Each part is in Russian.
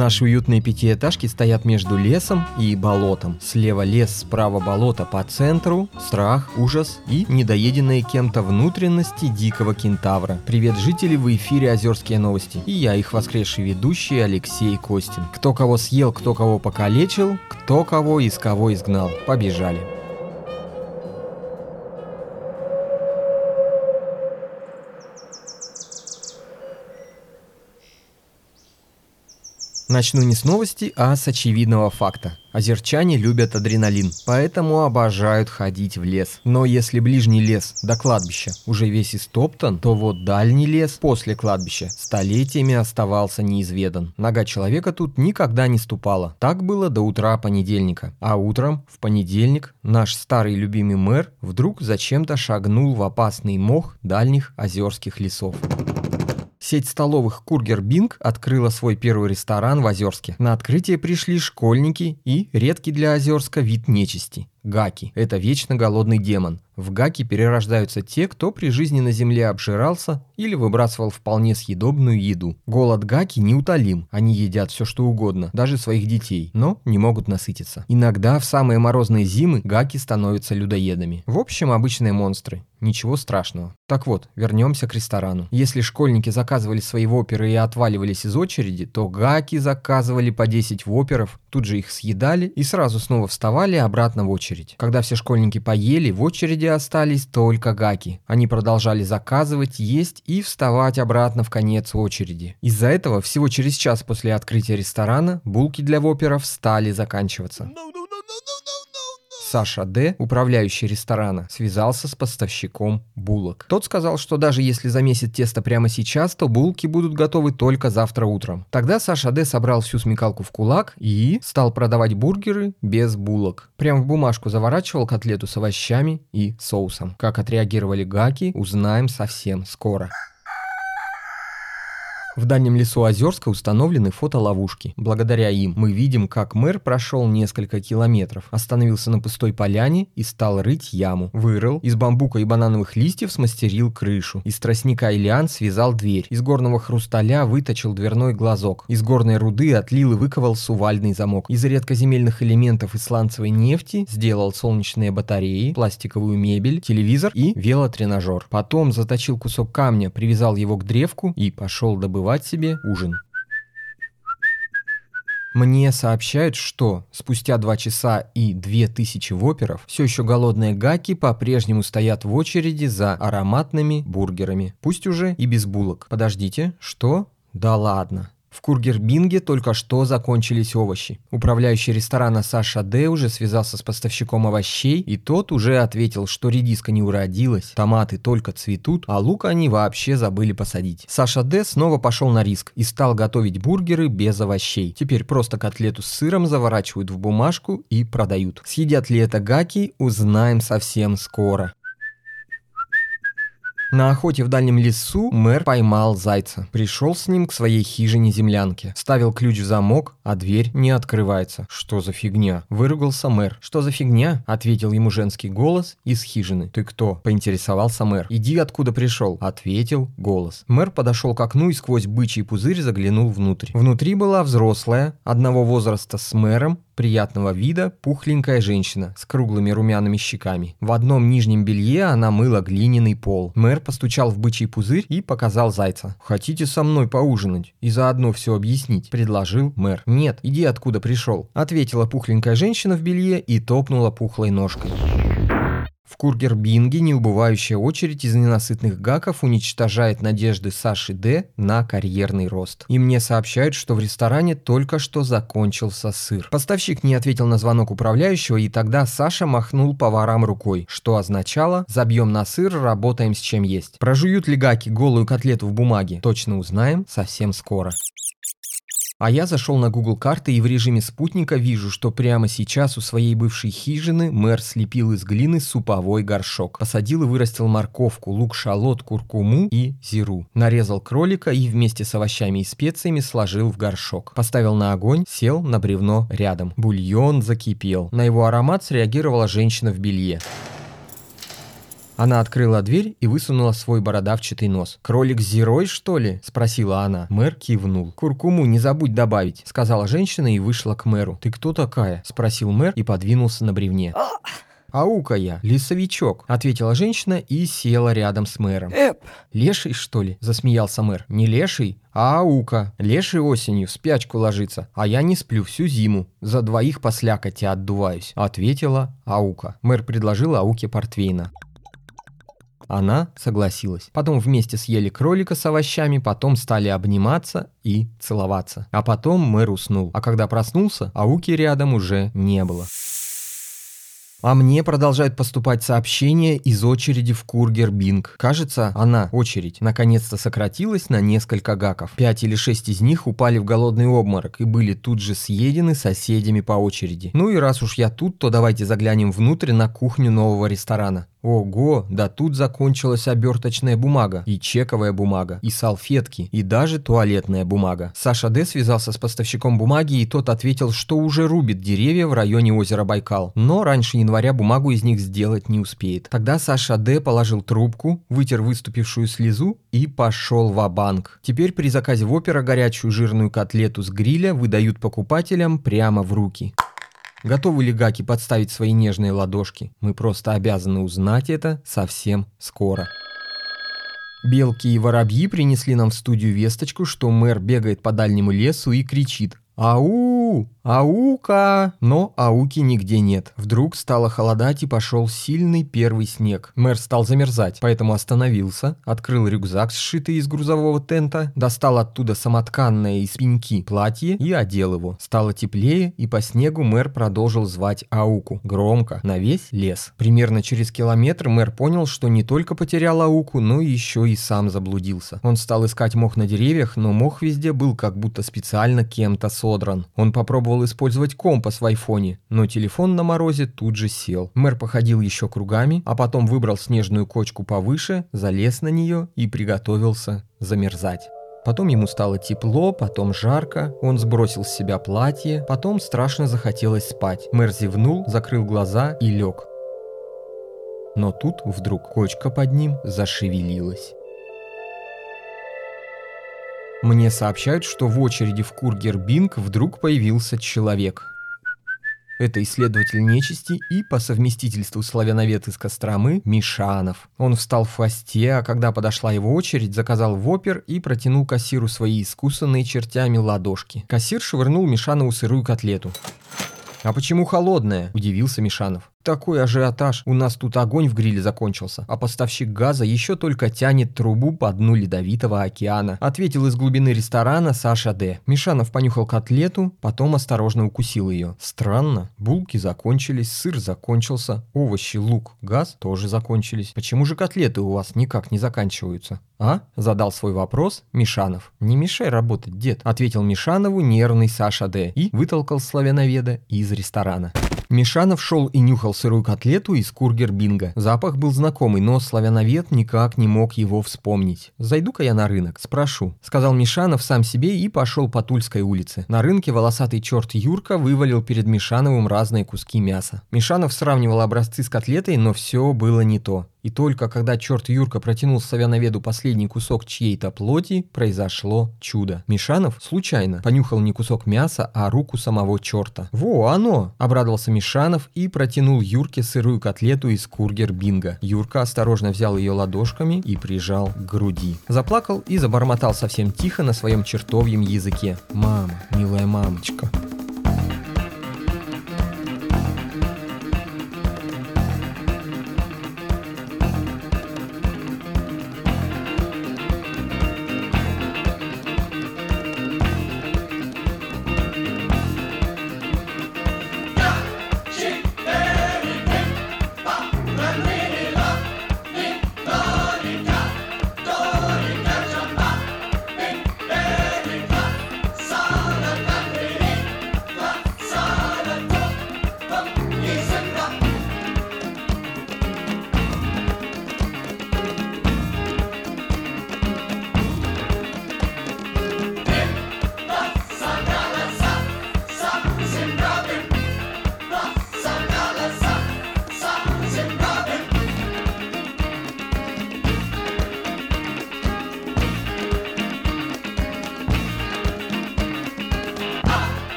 Наши уютные пятиэтажки стоят между лесом и болотом. Слева лес, справа болото, по центру страх, ужас и недоеденные кем-то внутренности дикого кентавра. Привет, жители, в эфире Озерские новости. И я, их воскресший ведущий Алексей Костин. Кто кого съел, кто кого покалечил, кто кого из кого изгнал. Побежали. Начну не с новости, а с очевидного факта. Озерчане любят адреналин, поэтому обожают ходить в лес. Но если ближний лес до кладбища уже весь истоптан, то вот дальний лес после кладбища столетиями оставался неизведан. Нога человека тут никогда не ступала. Так было до утра понедельника. А утром, в понедельник, наш старый любимый мэр вдруг зачем-то шагнул в опасный мох дальних озерских лесов. Сеть столовых «Кургер Бинг» открыла свой первый ресторан в Озерске. На открытие пришли школьники и редкий для Озерска вид нечисти – гаки. Это вечно голодный демон. В гаки перерождаются те, кто при жизни на земле обжирался или выбрасывал вполне съедобную еду. Голод гаки неутолим. Они едят все что угодно, даже своих детей, но не могут насытиться. Иногда в самые морозные зимы гаки становятся людоедами. В общем, обычные монстры. Ничего страшного. Так вот, вернемся к ресторану. Если школьники заказывали свои воперы и отваливались из очереди, то гаки заказывали по 10 воперов, тут же их съедали и сразу снова вставали обратно в очередь. Когда все школьники поели, в очереди остались только гаки. Они продолжали заказывать, есть и вставать обратно в конец очереди. Из-за этого всего через час после открытия ресторана булки для воперов стали заканчиваться. No, no, no, Саша Д., управляющий ресторана, связался с поставщиком булок. Тот сказал, что даже если замесит тесто прямо сейчас, то булки будут готовы только завтра утром. Тогда Саша Д. собрал всю смекалку в кулак и стал продавать бургеры без булок. Прям в бумажку заворачивал котлету с овощами и соусом. Как отреагировали гаки, узнаем совсем скоро. В дальнем лесу Озерска установлены фотоловушки. Благодаря им мы видим, как мэр прошел несколько километров, остановился на пустой поляне и стал рыть яму. Вырыл, из бамбука и банановых листьев смастерил крышу. Из тростника и лиан связал дверь. Из горного хрусталя выточил дверной глазок. Из горной руды отлил и выковал сувальный замок. Из редкоземельных элементов и сланцевой нефти сделал солнечные батареи, пластиковую мебель, телевизор и велотренажер. Потом заточил кусок камня, привязал его к древку и пошел добывать добывать себе ужин. Мне сообщают, что спустя два часа и две тысячи воперов все еще голодные гаки по-прежнему стоят в очереди за ароматными бургерами. Пусть уже и без булок. Подождите, что? Да ладно. В Кургербинге только что закончились овощи. Управляющий ресторана Саша Д. уже связался с поставщиком овощей, и тот уже ответил, что редиска не уродилась, томаты только цветут, а лук они вообще забыли посадить. Саша Д. снова пошел на риск и стал готовить бургеры без овощей. Теперь просто котлету с сыром заворачивают в бумажку и продают. Съедят ли это гаки, узнаем совсем скоро. На охоте в дальнем лесу мэр поймал зайца. Пришел с ним к своей хижине-землянке. Ставил ключ в замок, а дверь не открывается. Что за фигня? Выругался мэр. Что за фигня? Ответил ему женский голос из хижины. Ты кто? Поинтересовался мэр. Иди откуда пришел. Ответил голос. Мэр подошел к окну и сквозь бычий пузырь заглянул внутрь. Внутри была взрослая, одного возраста с мэром, приятного вида пухленькая женщина с круглыми румяными щеками. В одном нижнем белье она мыла глиняный пол. Мэр постучал в бычий пузырь и показал зайца. «Хотите со мной поужинать и заодно все объяснить?» – предложил мэр. «Нет, иди откуда пришел», – ответила пухленькая женщина в белье и топнула пухлой ножкой. В Кургербинге неубывающая очередь из ненасытных гаков уничтожает надежды Саши Д на карьерный рост. И мне сообщают, что в ресторане только что закончился сыр. Поставщик не ответил на звонок управляющего, и тогда Саша махнул поварам рукой, что означало «забьем на сыр, работаем с чем есть». Прожуют ли гаки голую котлету в бумаге, точно узнаем совсем скоро. А я зашел на Google карты и в режиме спутника вижу, что прямо сейчас у своей бывшей хижины мэр слепил из глины суповой горшок. Посадил и вырастил морковку, лук-шалот, куркуму и зиру. Нарезал кролика и вместе с овощами и специями сложил в горшок. Поставил на огонь, сел на бревно рядом. Бульон закипел. На его аромат среагировала женщина в белье. Она открыла дверь и высунула свой бородавчатый нос. «Кролик Зерой, что ли?» – спросила она. Мэр кивнул. «Куркуму не забудь добавить», – сказала женщина и вышла к мэру. «Ты кто такая?» – спросил мэр и подвинулся на бревне. «Аука я, лесовичок», — ответила женщина и села рядом с мэром. Эп. «Леший, что ли?» — засмеялся мэр. «Не леший, а аука. Леший осенью в спячку ложится, а я не сплю всю зиму. За двоих по слякоти отдуваюсь», — ответила аука. Мэр предложил ауке портвейна. Она согласилась. Потом вместе съели кролика с овощами, потом стали обниматься и целоваться. А потом мэр уснул. А когда проснулся, ауки рядом уже не было. А мне продолжают поступать сообщения из очереди в Кургер Бинг. Кажется, она, очередь, наконец-то сократилась на несколько гаков. Пять или шесть из них упали в голодный обморок и были тут же съедены соседями по очереди. Ну и раз уж я тут, то давайте заглянем внутрь на кухню нового ресторана. Ого, да тут закончилась оберточная бумага, и чековая бумага, и салфетки, и даже туалетная бумага. Саша Д. связался с поставщиком бумаги, и тот ответил, что уже рубит деревья в районе озера Байкал, но раньше января бумагу из них сделать не успеет. Тогда Саша Д. положил трубку, вытер выступившую слезу и пошел в банк Теперь при заказе в опера горячую жирную котлету с гриля выдают покупателям прямо в руки. Готовы ли гаки подставить свои нежные ладошки? Мы просто обязаны узнать это совсем скоро. Белки и воробьи принесли нам в студию весточку, что мэр бегает по дальнему лесу и кричит «Ау! Аука!» Но ауки нигде нет. Вдруг стало холодать и пошел сильный первый снег. Мэр стал замерзать, поэтому остановился, открыл рюкзак, сшитый из грузового тента, достал оттуда самотканное из пеньки платье и одел его. Стало теплее, и по снегу мэр продолжил звать ауку. Громко, на весь лес. Примерно через километр мэр понял, что не только потерял ауку, но еще и сам заблудился. Он стал искать мох на деревьях, но мох везде был как будто специально кем-то содран. Он попробовал использовать компас в айфоне, но телефон на морозе тут же сел. Мэр походил еще кругами, а потом выбрал снежную кочку повыше, залез на нее и приготовился замерзать. Потом ему стало тепло, потом жарко, он сбросил с себя платье, потом страшно захотелось спать. Мэр зевнул, закрыл глаза и лег. Но тут вдруг кочка под ним зашевелилась. Мне сообщают, что в очереди в Кургер-Бинг вдруг появился человек. Это исследователь нечисти и по совместительству славяновед из Костромы Мишанов. Он встал в хвосте, а когда подошла его очередь, заказал вопер и протянул кассиру свои искусанные чертями ладошки. Кассир швырнул Мишанову сырую котлету. «А почему холодная?» – удивился Мишанов. Такой ажиотаж. У нас тут огонь в гриле закончился, а поставщик газа еще только тянет трубу по дну ледовитого океана. Ответил из глубины ресторана Саша Д. Мишанов понюхал котлету, потом осторожно укусил ее. Странно. Булки закончились, сыр закончился, овощи, лук, газ тоже закончились. Почему же котлеты у вас никак не заканчиваются? А? Задал свой вопрос Мишанов. Не мешай работать, дед, ответил Мишанову нервный Саша Д. и вытолкал славяноведа из ресторана. Мишанов шел и нюхал сырую котлету из кургер-бинга. Запах был знакомый, но славяновед никак не мог его вспомнить. «Зайду-ка я на рынок, спрошу», — сказал Мишанов сам себе и пошел по Тульской улице. На рынке волосатый черт Юрка вывалил перед Мишановым разные куски мяса. Мишанов сравнивал образцы с котлетой, но все было не то. И только когда черт Юрка протянул Савяноведу последний кусок чьей-то плоти, произошло чудо. Мишанов случайно понюхал не кусок мяса, а руку самого черта. «Во, оно!» – обрадовался Мишанов и протянул Юрке сырую котлету из кургер-бинга. Юрка осторожно взял ее ладошками и прижал к груди. Заплакал и забормотал совсем тихо на своем чертовьем языке. «Мама, милая мамочка».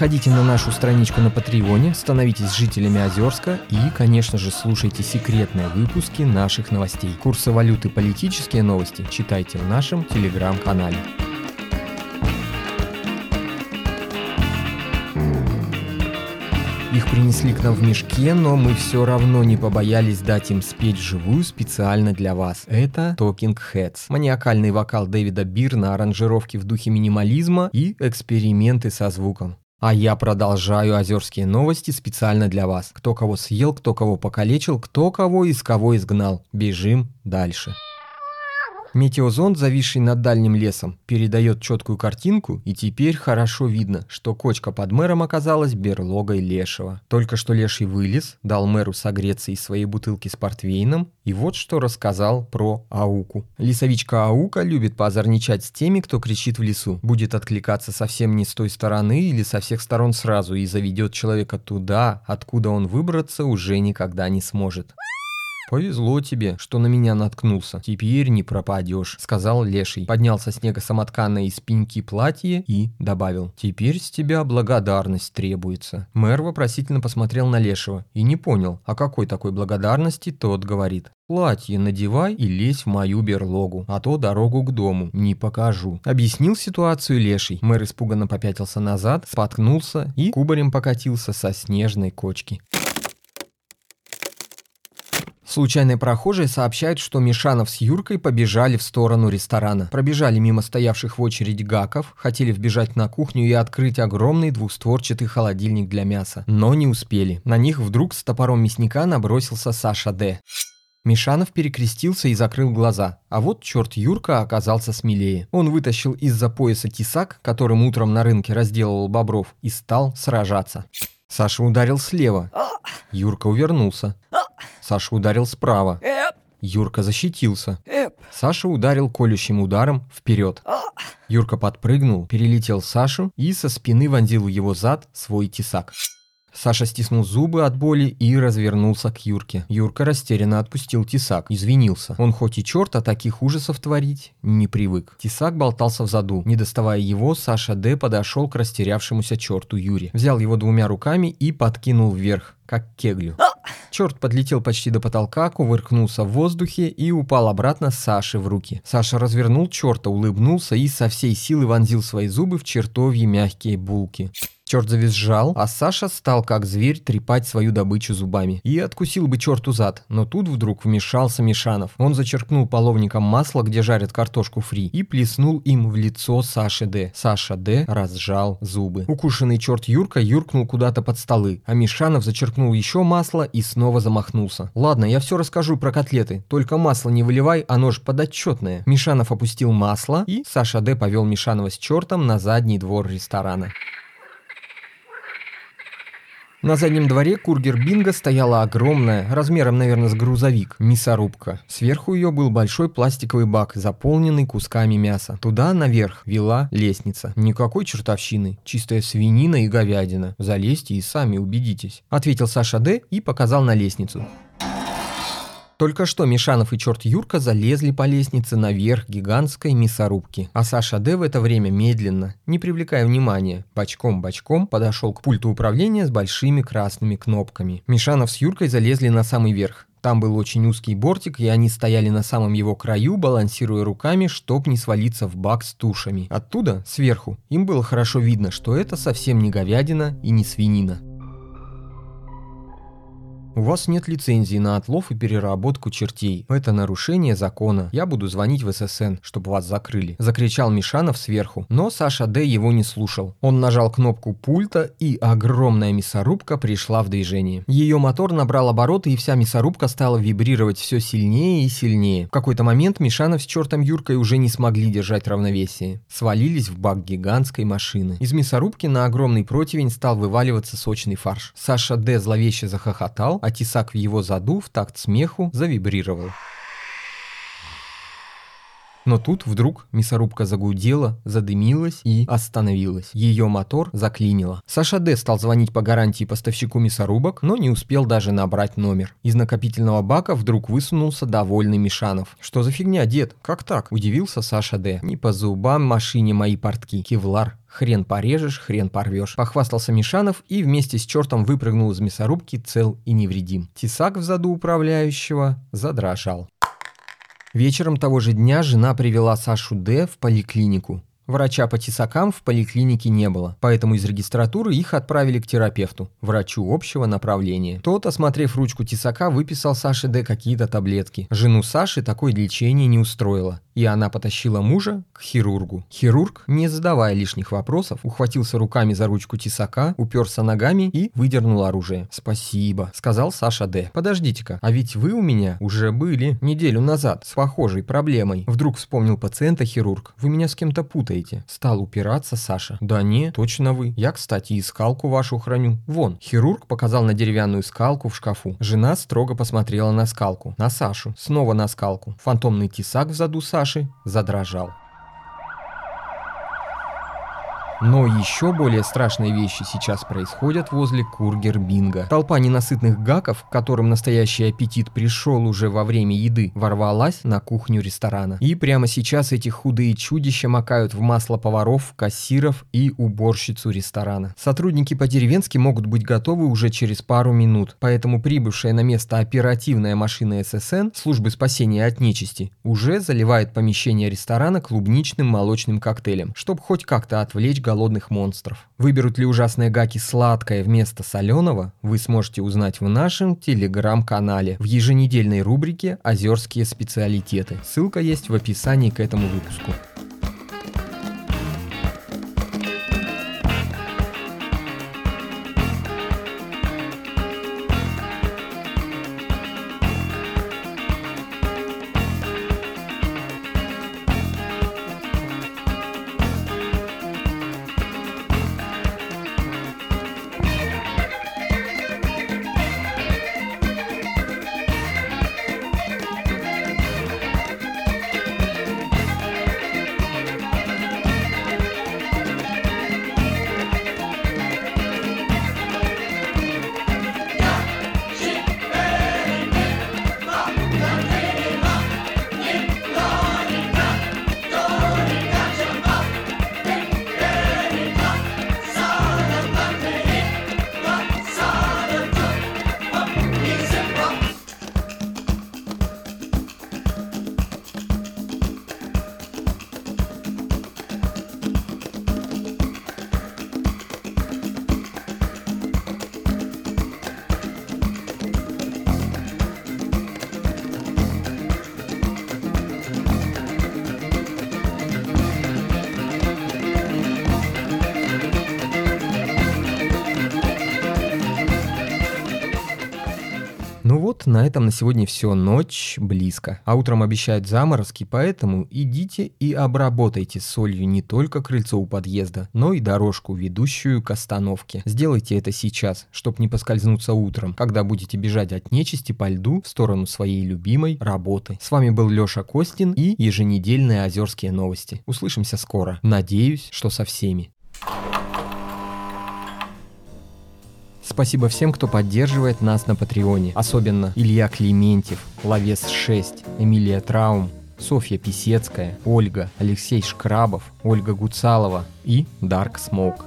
Заходите на нашу страничку на Патреоне, становитесь жителями Озерска и, конечно же, слушайте секретные выпуски наших новостей. Курсы валюты, политические новости читайте в нашем телеграм-канале. Их принесли к нам в мешке, но мы все равно не побоялись дать им спеть живую специально для вас. Это Talking Heads. Маниакальный вокал Дэвида Бирна, аранжировки в духе минимализма и эксперименты со звуком. А я продолжаю озерские новости специально для вас. Кто кого съел, кто кого покалечил, кто кого из кого изгнал. Бежим дальше. Метеозонд, зависший над дальним лесом, передает четкую картинку, и теперь хорошо видно, что кочка под мэром оказалась берлогой Лешего. Только что Леший вылез, дал мэру согреться из своей бутылки с портвейном, и вот что рассказал про Ауку. Лесовичка Аука любит поозорничать с теми, кто кричит в лесу, будет откликаться совсем не с той стороны или со всех сторон сразу и заведет человека туда, откуда он выбраться уже никогда не сможет. «Повезло тебе, что на меня наткнулся. Теперь не пропадешь», — сказал Леший. Поднял со снега самотканное из пеньки платье и добавил. «Теперь с тебя благодарность требуется». Мэр вопросительно посмотрел на Лешего и не понял, о какой такой благодарности тот говорит. «Платье надевай и лезь в мою берлогу, а то дорогу к дому не покажу». Объяснил ситуацию Леший. Мэр испуганно попятился назад, споткнулся и кубарем покатился со снежной кочки. Случайные прохожие сообщают, что Мишанов с Юркой побежали в сторону ресторана. Пробежали мимо стоявших в очередь гаков, хотели вбежать на кухню и открыть огромный двухстворчатый холодильник для мяса. Но не успели. На них вдруг с топором мясника набросился Саша Д. Мишанов перекрестился и закрыл глаза, а вот черт Юрка оказался смелее. Он вытащил из-за пояса тесак, которым утром на рынке разделывал бобров, и стал сражаться. Саша ударил слева. Юрка увернулся. Саша ударил справа. Юрка защитился. Саша ударил колющим ударом вперед. Юрка подпрыгнул, перелетел Сашу и со спины вонзил в его зад свой тесак. Саша стиснул зубы от боли и развернулся к Юрке. Юрка растерянно отпустил тесак, извинился. Он хоть и черт, а таких ужасов творить не привык. Тесак болтался в заду. Не доставая его, Саша Д. подошел к растерявшемуся черту Юре. Взял его двумя руками и подкинул вверх, как кеглю. Черт подлетел почти до потолка, кувыркнулся в воздухе и упал обратно Саше в руки. Саша развернул черта, улыбнулся и со всей силы вонзил свои зубы в чертовьи мягкие булки. Черт завизжал, а Саша стал как зверь трепать свою добычу зубами. И откусил бы черту зад, но тут вдруг вмешался Мишанов. Он зачерпнул половником масла, где жарят картошку фри, и плеснул им в лицо Саши Д. Саша Д. разжал зубы. Укушенный черт Юрка юркнул куда-то под столы, а Мишанов зачерпнул еще масло и снова замахнулся. «Ладно, я все расскажу про котлеты, только масло не выливай, оно же подотчетное». Мишанов опустил масло, и Саша Д. повел Мишанова с чертом на задний двор ресторана. На заднем дворе кургер Бинго стояла огромная, размером, наверное, с грузовик, мясорубка. Сверху ее был большой пластиковый бак, заполненный кусками мяса. Туда, наверх, вела лестница. Никакой чертовщины, чистая свинина и говядина. Залезьте и сами убедитесь. Ответил Саша Д. и показал на лестницу. Только что Мишанов и черт Юрка залезли по лестнице наверх гигантской мясорубки, а Саша Д в это время медленно, не привлекая внимания, бочком-бочком подошел к пульту управления с большими красными кнопками. Мишанов с Юркой залезли на самый верх. Там был очень узкий бортик, и они стояли на самом его краю, балансируя руками, чтоб не свалиться в бак с тушами. Оттуда, сверху, им было хорошо видно, что это совсем не говядина и не свинина. У вас нет лицензии на отлов и переработку чертей. Это нарушение закона. Я буду звонить в ССН, чтобы вас закрыли. Закричал Мишанов сверху. Но Саша Д. его не слушал. Он нажал кнопку пульта, и огромная мясорубка пришла в движение. Ее мотор набрал обороты, и вся мясорубка стала вибрировать все сильнее и сильнее. В какой-то момент Мишанов с чертом Юркой уже не смогли держать равновесие. Свалились в бак гигантской машины. Из мясорубки на огромный противень стал вываливаться сочный фарш. Саша Д. зловеще захохотал, а тесак в его заду в такт смеху завибрировал. Но тут вдруг мясорубка загудела, задымилась и остановилась. Ее мотор заклинило. Саша Д. стал звонить по гарантии поставщику мясорубок, но не успел даже набрать номер. Из накопительного бака вдруг высунулся довольный Мишанов. «Что за фигня, дед? Как так?» – удивился Саша Д. «Не по зубам машине мои портки. Кевлар. Хрен порежешь, хрен порвешь. Похвастался Мишанов и вместе с чертом выпрыгнул из мясорубки цел и невредим. Тесак в заду управляющего задрожал. Вечером того же дня жена привела Сашу Д. в поликлинику. Врача по тесакам в поликлинике не было, поэтому из регистратуры их отправили к терапевту, врачу общего направления. Тот, осмотрев ручку тесака, выписал Саше Д какие-то таблетки. Жену Саши такое лечение не устроило и она потащила мужа к хирургу. Хирург, не задавая лишних вопросов, ухватился руками за ручку тесака, уперся ногами и выдернул оружие. «Спасибо», — сказал Саша Д. «Подождите-ка, а ведь вы у меня уже были неделю назад с похожей проблемой». Вдруг вспомнил пациента хирург. «Вы меня с кем-то путаете». Стал упираться Саша. «Да не, точно вы. Я, кстати, и скалку вашу храню. Вон». Хирург показал на деревянную скалку в шкафу. Жена строго посмотрела на скалку. На Сашу. Снова на скалку. Фантомный тесак в заду Саши задрожал. Но еще более страшные вещи сейчас происходят возле Кургер-Бинга. Толпа ненасытных гаков, которым настоящий аппетит пришел уже во время еды, ворвалась на кухню ресторана. И прямо сейчас эти худые чудища макают в масло поваров, кассиров и уборщицу ресторана. Сотрудники по-деревенски могут быть готовы уже через пару минут, поэтому прибывшая на место оперативная машина ССН, службы спасения от нечисти, уже заливает помещение ресторана клубничным молочным коктейлем, чтобы хоть как-то отвлечь голодных монстров. Выберут ли ужасные гаки сладкое вместо соленого, вы сможете узнать в нашем телеграм-канале в еженедельной рубрике «Озерские специалитеты». Ссылка есть в описании к этому выпуску. На этом на сегодня все. Ночь близко. А утром обещают заморозки, поэтому идите и обработайте солью не только крыльцо у подъезда, но и дорожку, ведущую к остановке. Сделайте это сейчас, чтобы не поскользнуться утром, когда будете бежать от нечисти по льду в сторону своей любимой работы. С вами был Леша Костин и еженедельные Озерские новости. Услышимся скоро. Надеюсь, что со всеми. Спасибо всем, кто поддерживает нас на Патреоне. Особенно Илья Клементьев, Ловес 6, Эмилия Траум, Софья Писецкая, Ольга, Алексей Шкрабов, Ольга Гуцалова и Dark Smoke.